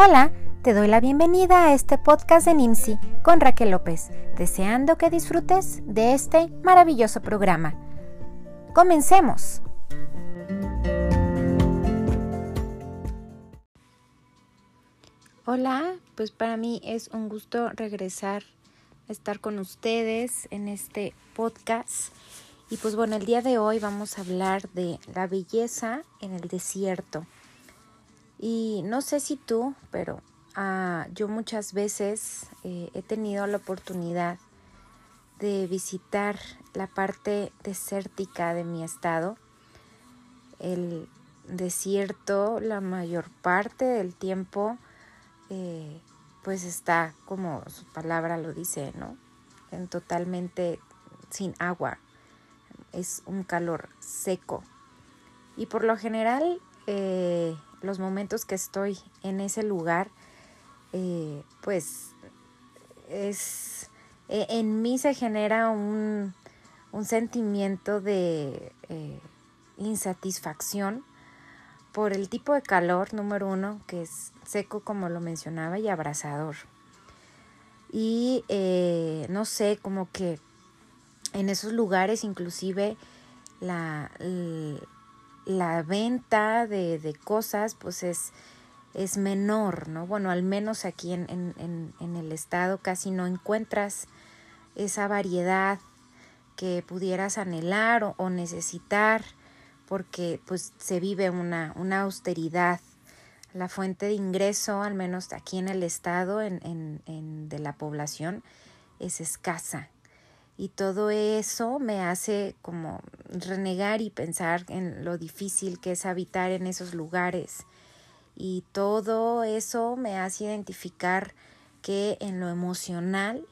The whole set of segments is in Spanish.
Hola, te doy la bienvenida a este podcast de NIMSI con Raquel López, deseando que disfrutes de este maravilloso programa. Comencemos. Hola, pues para mí es un gusto regresar a estar con ustedes en este podcast. Y pues bueno, el día de hoy vamos a hablar de la belleza en el desierto. Y no sé si tú, pero ah, yo muchas veces eh, he tenido la oportunidad de visitar la parte desértica de mi estado. El desierto, la mayor parte del tiempo, eh, pues está, como su palabra lo dice, ¿no? En totalmente sin agua. Es un calor seco. Y por lo general, eh, los momentos que estoy en ese lugar, eh, pues es, e, en mí se genera un, sentimiento de eh, insatisfacción por el tipo de calor, número uno, que es seco como lo mencionaba y abrasador. Y eh, no sé, como que en esos lugares inclusive la venta de, cosas pues es, es, menor, ¿no? Bueno, al menos aquí en, en, el estado casi no encuentras esa variedad que pudieras anhelar o, necesitar porque pues se vive una, una, austeridad. La fuente de ingreso, al menos aquí en el estado en, de la población, es escasa y todo eso me hace como renegar y pensar en lo difícil que es habitar en esos lugares. Y todo eso me hace identificar que en lo emocional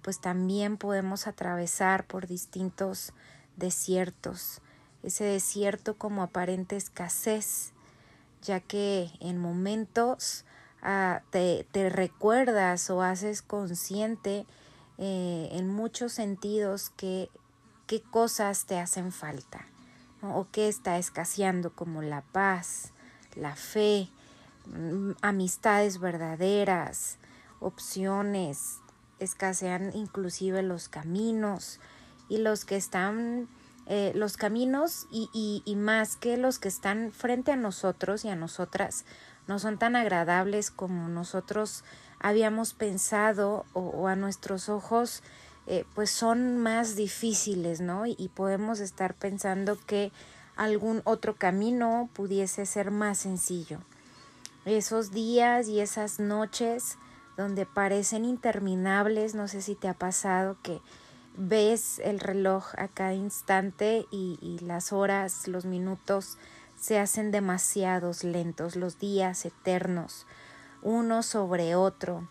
pues también podemos atravesar por distintos desiertos. Ese desierto como aparente escasez ya que en momentos ah, te, te recuerdas o haces consciente eh, en muchos sentidos qué, qué cosas te hacen falta o qué está escaseando como la paz, la fe, mm, amistades verdaderas, opciones, escasean inclusive los caminos y los que están eh, los caminos y, y, y, más que los que están frente a nosotros y a nosotras no son tan agradables como nosotros habíamos pensado o, a nuestros ojos eh, pues son más difíciles, ¿no? Y, podemos estar pensando que algún otro camino pudiese ser más sencillo. Esos días y esas noches donde parecen interminables, no sé si te ha pasado que ves el reloj a cada instante y, y las horas, los minutos se hacen demasiados lentos, los días eternos uno sobre otro.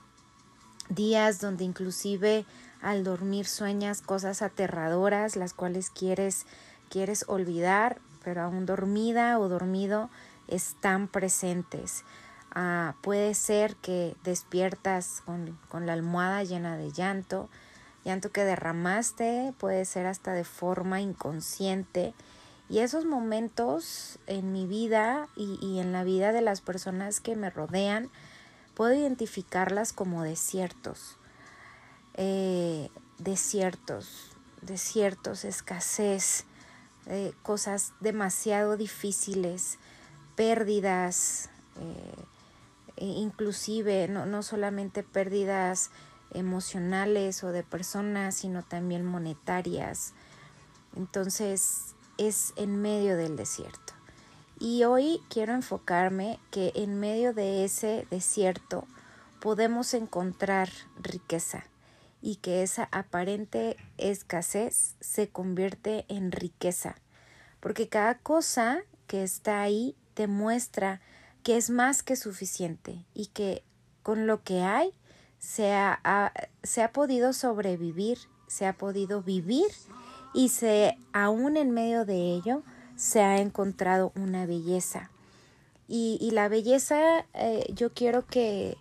Días donde inclusive al dormir sueñas cosas aterradoras, las cuales quieres, quieres olvidar, pero aún dormida o dormido están presentes. Ah, puede ser que despiertas con, con la almohada llena de llanto, llanto que derramaste, puede ser hasta de forma inconsciente. Y esos momentos en mi vida y, y en la vida de las personas que me rodean, puedo identificarlas como desiertos, eh, desiertos, desiertos, escasez, eh, cosas demasiado difíciles, pérdidas, eh, e inclusive no, no solamente pérdidas emocionales o de personas, sino también monetarias. Entonces es en medio del desierto. Y hoy quiero enfocarme que en medio de ese desierto podemos encontrar riqueza y que esa aparente escasez se convierte en riqueza. Porque cada cosa que está ahí te muestra que es más que suficiente y que con lo que hay se ha, se ha podido sobrevivir, se ha podido vivir y se aún en medio de ello se ha encontrado una belleza. Y, la belleza eh, yo quiero que,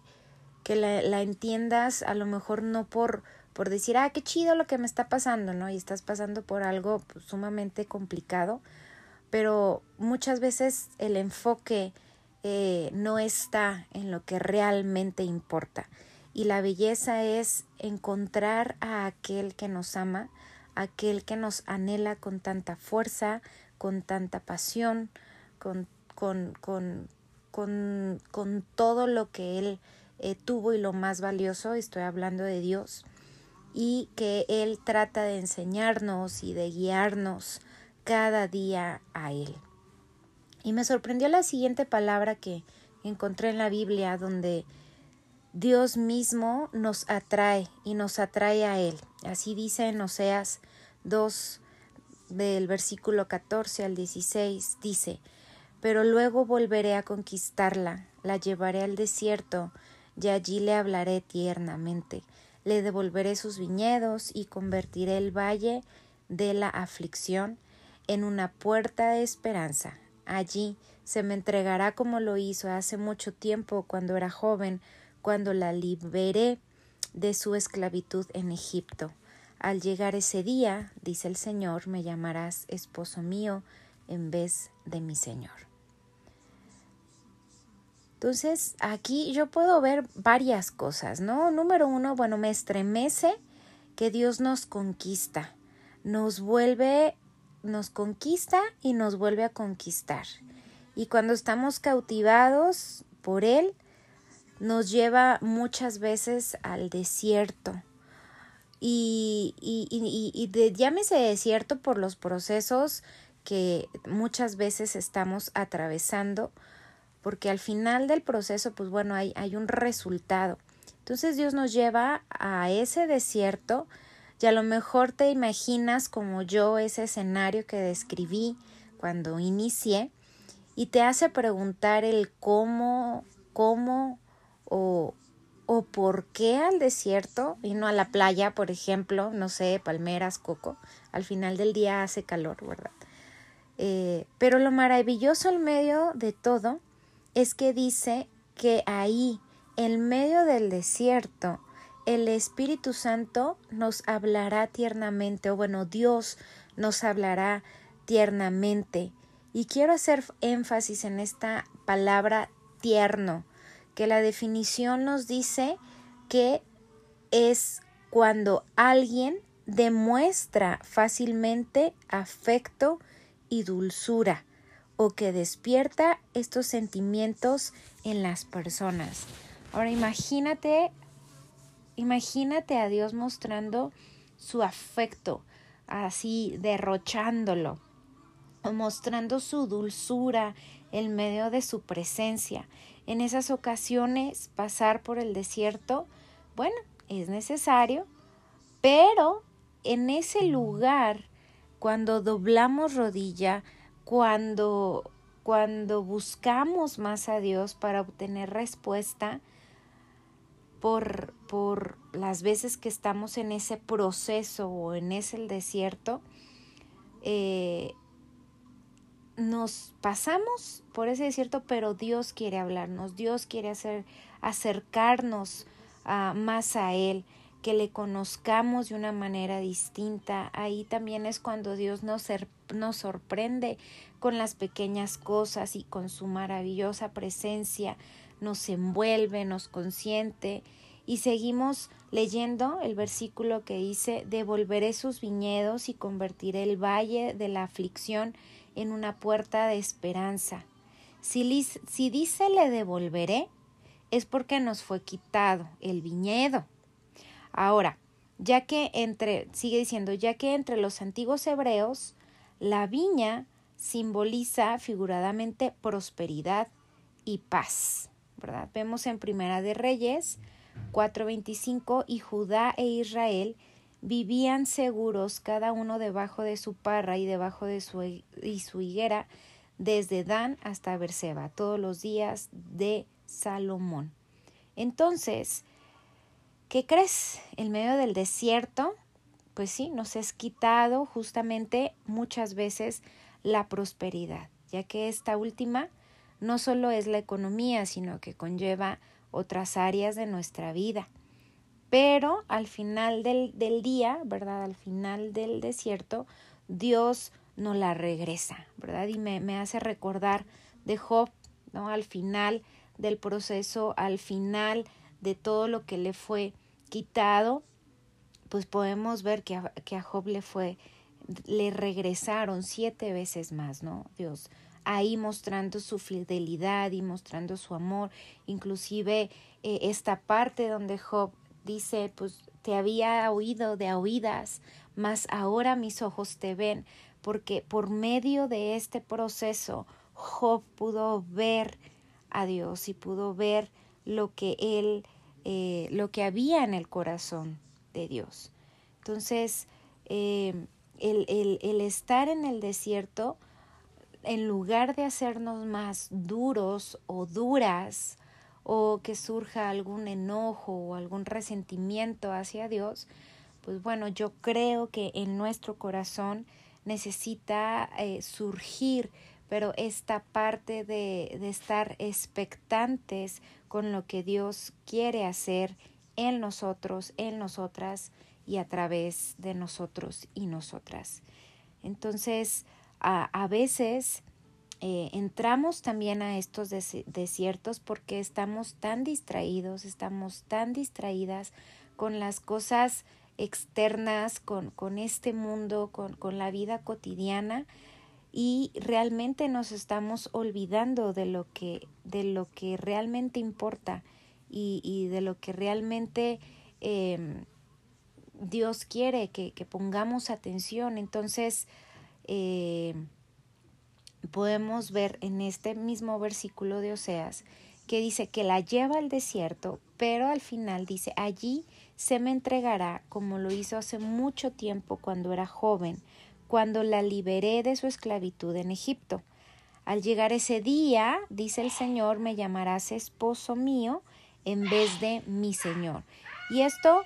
que la, entiendas a lo mejor no por, por decir, ah, qué chido lo que me está pasando, ¿no? Y estás pasando por algo sumamente complicado, pero muchas veces el enfoque eh, no está en lo que realmente importa. Y la belleza es encontrar a aquel que nos ama, aquel que nos anhela con tanta fuerza, con tanta pasión, con, con, con, con, todo lo que Él eh, tuvo y lo más valioso, estoy hablando de Dios, y que Él trata de enseñarnos y de guiarnos cada día a Él. Y me sorprendió la siguiente palabra que encontré en la Biblia donde Dios mismo nos atrae y nos atrae a Él. Así dice en Oseas 2 del versículo 14 al 16, dice, pero luego volveré a conquistarla, la llevaré al desierto, y allí le hablaré tiernamente, le devolveré sus viñedos y convertiré el valle de la aflicción en una puerta de esperanza. Allí se me entregará como lo hizo hace mucho tiempo cuando era joven, cuando la liberé de su esclavitud en Egipto. Al llegar ese día, dice el Señor, me llamarás esposo mío en vez de mi Señor. Entonces, aquí yo puedo ver varias cosas, ¿no? Número uno, bueno, me estremece que Dios nos conquista, nos vuelve, nos conquista y nos vuelve a conquistar. Y cuando estamos cautivados por Él, nos lleva muchas veces al desierto. Y, y, y, y de, llámese desierto por los procesos que muchas veces estamos atravesando, porque al final del proceso, pues bueno, hay, hay un resultado. Entonces Dios nos lleva a ese desierto y a lo mejor te imaginas como yo ese escenario que describí cuando inicié y te hace preguntar el cómo, cómo o, o por qué al desierto y no a la playa, por ejemplo, no sé, palmeras, coco. Al final del día hace calor, ¿verdad? Eh, pero lo maravilloso en medio de todo es que dice que ahí, en medio del desierto, el Espíritu Santo nos hablará tiernamente, o bueno, Dios nos hablará tiernamente. Y quiero hacer énfasis en esta palabra tierno, que la definición nos dice que es cuando alguien demuestra fácilmente afecto y dulzura o que despierta estos sentimientos en las personas. Ahora imagínate, imagínate a Dios mostrando su afecto, así derrochándolo, mostrando su dulzura en medio de su presencia. En esas ocasiones pasar por el desierto, bueno, es necesario, pero en ese lugar, cuando doblamos rodilla, cuando, cuando buscamos más a Dios para obtener respuesta, por, por las veces que estamos en ese proceso o en ese desierto, eh, nos pasamos por ese desierto, pero Dios quiere hablarnos, Dios quiere hacer acercarnos más a Él, que le conozcamos de una manera distinta. Ahí también es cuando Dios nos, nos sorprende con las pequeñas cosas y con su maravillosa presencia, nos envuelve, nos consiente y seguimos leyendo el versículo que dice, devolveré sus viñedos y convertiré el valle de la aflicción en una puerta de esperanza. Si, si dice le devolveré, es porque nos fue quitado el viñedo. Ahora, ya que entre, sigue diciendo, ya que entre los antiguos hebreos, la viña simboliza figuradamente prosperidad y paz, ¿verdad? Vemos en Primera de Reyes 4.25 y Judá e Israel vivían seguros cada uno debajo de su parra y debajo de su, y su higuera, desde Dan hasta Berseba, todos los días de Salomón. Entonces, ¿qué crees? En medio del desierto, pues sí, nos es quitado justamente muchas veces la prosperidad, ya que esta última no solo es la economía, sino que conlleva otras áreas de nuestra vida pero al final del, día, ¿verdad? Al final del desierto, Dios no la regresa, ¿verdad? Y me, me hace recordar de Job ¿no? Al final del proceso, al final de todo lo que le fue quitado, pues podemos ver que a, que a Job le fue, le regresaron siete veces más, ¿no? Dios ahí mostrando su fidelidad y mostrando su amor, inclusive eh, esta parte donde Job dice, pues te había oído de oídas, mas ahora mis ojos te ven, porque por medio de este proceso Job pudo ver a Dios y pudo ver lo que él, eh, lo que había en el corazón de Dios. Entonces, eh, el, el, el estar en el desierto, en lugar de hacernos más duros o duras, o que surja algún enojo o algún resentimiento hacia Dios, pues bueno, yo creo que en nuestro corazón necesita eh, surgir, pero esta parte de, de estar expectantes con lo que Dios quiere hacer en nosotros, en nosotras y a través de nosotros y nosotras. Entonces, a, a veces eh, entramos también a estos desiertos porque estamos tan distraídos, estamos tan distraídas con las cosas externas, con, con este mundo, con, con, la vida cotidiana y realmente nos estamos olvidando de lo que, de lo que realmente importa y, y de lo que realmente eh, Dios quiere que, que, pongamos atención. Entonces, eh, podemos ver en este mismo versículo de Oseas que dice que la lleva al desierto, pero al final dice, allí se me entregará como lo hizo hace mucho tiempo cuando era joven, cuando la liberé de su esclavitud en Egipto. Al llegar ese día, dice el Señor, me llamarás esposo mío en vez de mi Señor. Y esto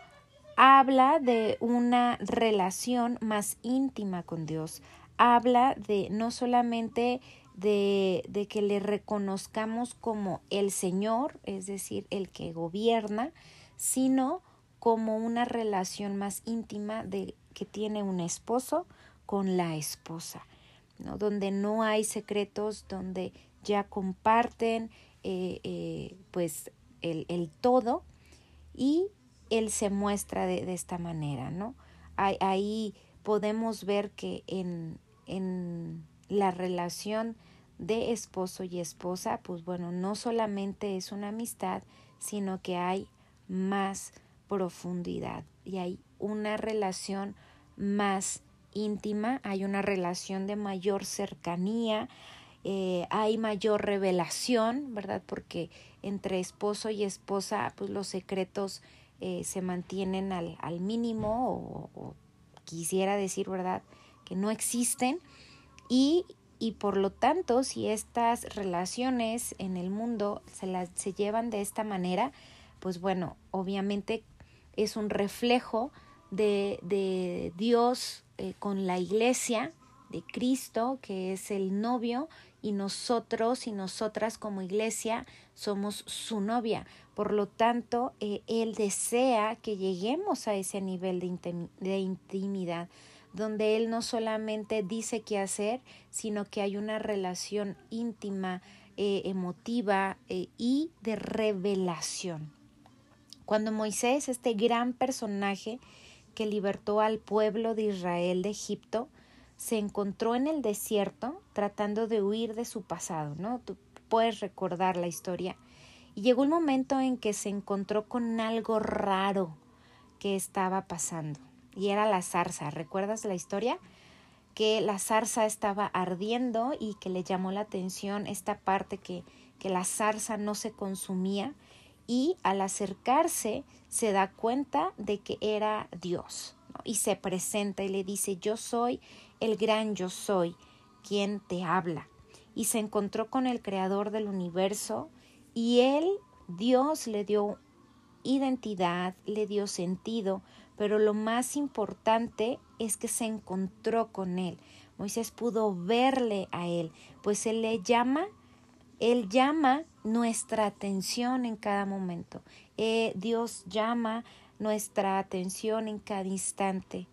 habla de una relación más íntima con Dios, habla de no solamente de, de, que le reconozcamos como el Señor, es decir, el que gobierna, sino como una relación más íntima de que tiene un esposo con la esposa, ¿no? donde no hay secretos, donde ya comparten eh, eh, pues el, el, todo y él se muestra de, de esta manera, ¿no? ahí podemos ver que en, en la relación de esposo y esposa, pues bueno, no solamente es una amistad, sino que hay más profundidad y hay una relación más íntima, hay una relación de mayor cercanía, eh, hay mayor revelación, ¿verdad? Porque entre esposo y esposa, pues los secretos eh, se mantienen al, al mínimo o, o, quisiera decir, ¿verdad? Que no existen y, y por lo tanto si estas relaciones en el mundo se, las, se llevan de esta manera, pues bueno, obviamente es un reflejo de, de Dios eh, con la iglesia, de Cristo, que es el novio, y nosotros y nosotras como iglesia somos su novia. Por lo tanto, eh, Él desea que lleguemos a ese nivel de, de intimidad donde Él no solamente dice qué hacer, sino que hay una relación íntima, eh, emotiva eh, y de revelación. Cuando Moisés, este gran personaje que libertó al pueblo de Israel de Egipto, se encontró en el desierto tratando de huir de su pasado, ¿no? Tú puedes recordar la historia. Y llegó un momento en que se encontró con algo raro que estaba pasando y era la zarza. ¿Recuerdas la historia? Que la zarza estaba ardiendo y que le llamó la atención esta parte que, que la zarza no se consumía y al acercarse se da cuenta de que era Dios y se presenta y le dice yo soy el gran yo soy quien te habla y se encontró con el creador del universo y él Dios le dio identidad, le dio sentido, pero lo más importante es que se encontró con él. Moisés pudo verle a él, pues él le llama, él llama nuestra atención en cada momento. Eh, Dios llama nuestra atención en cada instante,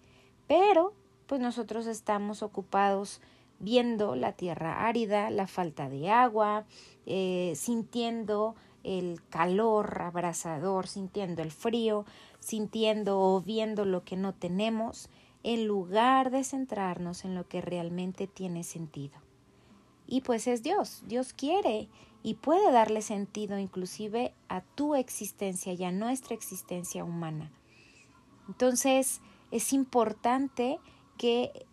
pero pues nosotros estamos ocupados viendo la tierra árida, la falta de agua, eh, sintiendo el calor abrasador, sintiendo el frío, sintiendo o viendo lo que no tenemos, en lugar de centrarnos en lo que realmente tiene sentido. Y pues es Dios, Dios quiere y puede darle sentido inclusive a tu existencia y a nuestra existencia humana. Entonces es importante que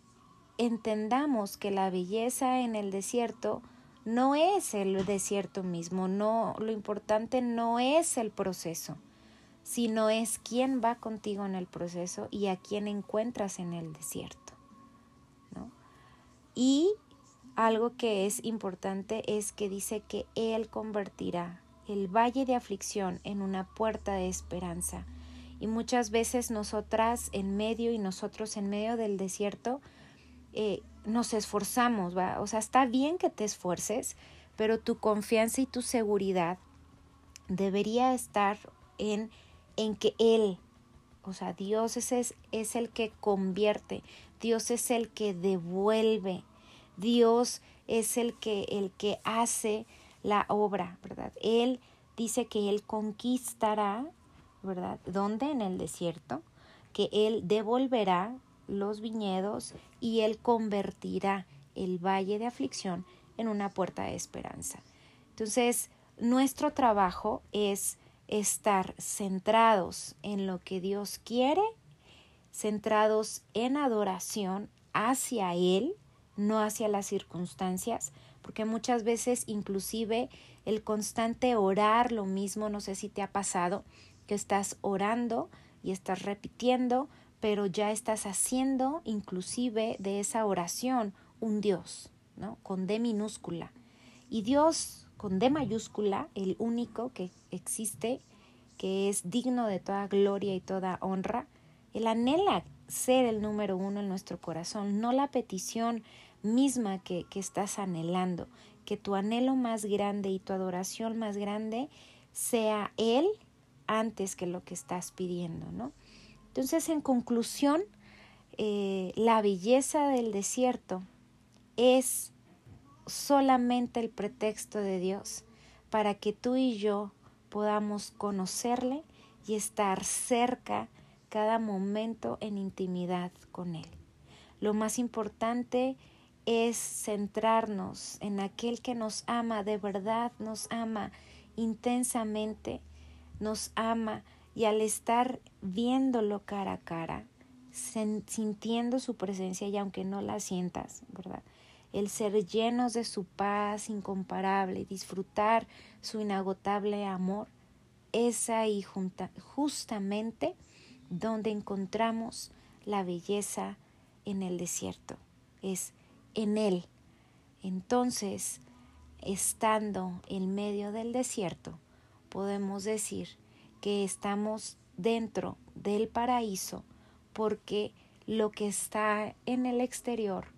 entendamos que la belleza en el desierto no es el desierto mismo, no lo importante no es el proceso, sino es quién va contigo en el proceso y a quién encuentras en el desierto. Y algo que es importante es que dice que Él convertirá el valle de aflicción en una puerta de esperanza. Y muchas veces nosotras en medio y nosotros en medio del desierto eh, nos esforzamos. O sea, está bien que te esfuerces, pero tu confianza y tu seguridad debería estar en, en que Él, o sea, Dios es, es, el que convierte, Dios es el que devuelve, Dios es el que, el que hace la obra, ¿verdad? Él dice que Él conquistará, ¿verdad? ¿Dónde? En el desierto, que Él devolverá los viñedos y Él convertirá el valle de aflicción en una puerta de esperanza. Entonces, nuestro trabajo es estar centrados en lo que Dios quiere, centrados en adoración hacia Él, no hacia las circunstancias, porque muchas veces inclusive el constante orar lo mismo, no sé si te ha pasado, que estás orando y estás repitiendo, pero ya estás haciendo inclusive de esa oración un Dios, ¿no? Con D minúscula. Y Dios con D mayúscula, el único que existe, que es digno de toda gloria y toda honra, Él anhela ser el número uno en nuestro corazón, no la petición misma que, que estás anhelando, que tu anhelo más grande y tu adoración más grande sea Él antes que lo que estás pidiendo, ¿no? Entonces, en conclusión, eh, la belleza del desierto es solamente el pretexto de Dios para que tú y yo podamos conocerle y estar cerca cada momento en intimidad con Él. Lo más importante es centrarnos en aquel que nos ama, de verdad nos ama intensamente, nos ama y al estar viéndolo cara a cara, sintiendo su presencia y aunque no la sientas, ¿verdad? El ser llenos de su paz incomparable, disfrutar su inagotable amor, es ahí justamente donde encontramos la belleza en el desierto, es en Él. Entonces, estando en medio del desierto, podemos decir que estamos dentro del paraíso porque lo que está en el exterior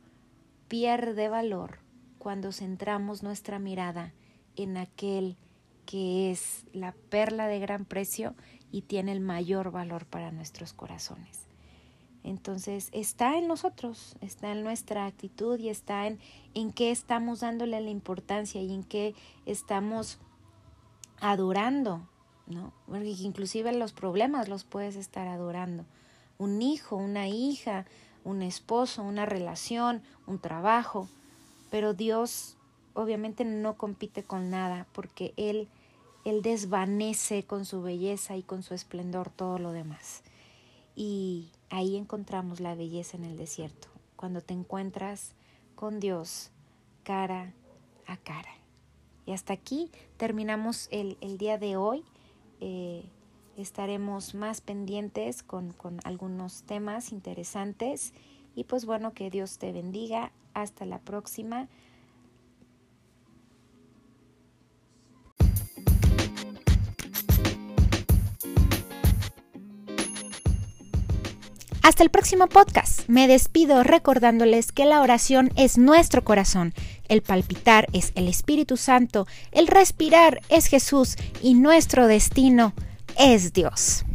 pierde valor cuando centramos nuestra mirada en aquel que es la perla de gran precio y tiene el mayor valor para nuestros corazones. Entonces está en nosotros, está en nuestra actitud y está en, en qué estamos dándole la importancia y en qué estamos adorando ¿no? Porque inclusive los problemas los puedes estar adorando. Un hijo, una hija, un esposo, una relación, un trabajo. Pero Dios obviamente no compite con nada porque Él, Él desvanece con su belleza y con su esplendor todo lo demás. Y ahí encontramos la belleza en el desierto, cuando te encuentras con Dios cara a cara. Y hasta aquí terminamos el, el día de hoy. Eh, estaremos más pendientes con, con algunos temas interesantes y pues bueno, que Dios te bendiga. Hasta la próxima. Hasta el próximo podcast. Me despido recordándoles que la oración es nuestro corazón, el palpitar es el Espíritu Santo, el respirar es Jesús y nuestro destino es Dios.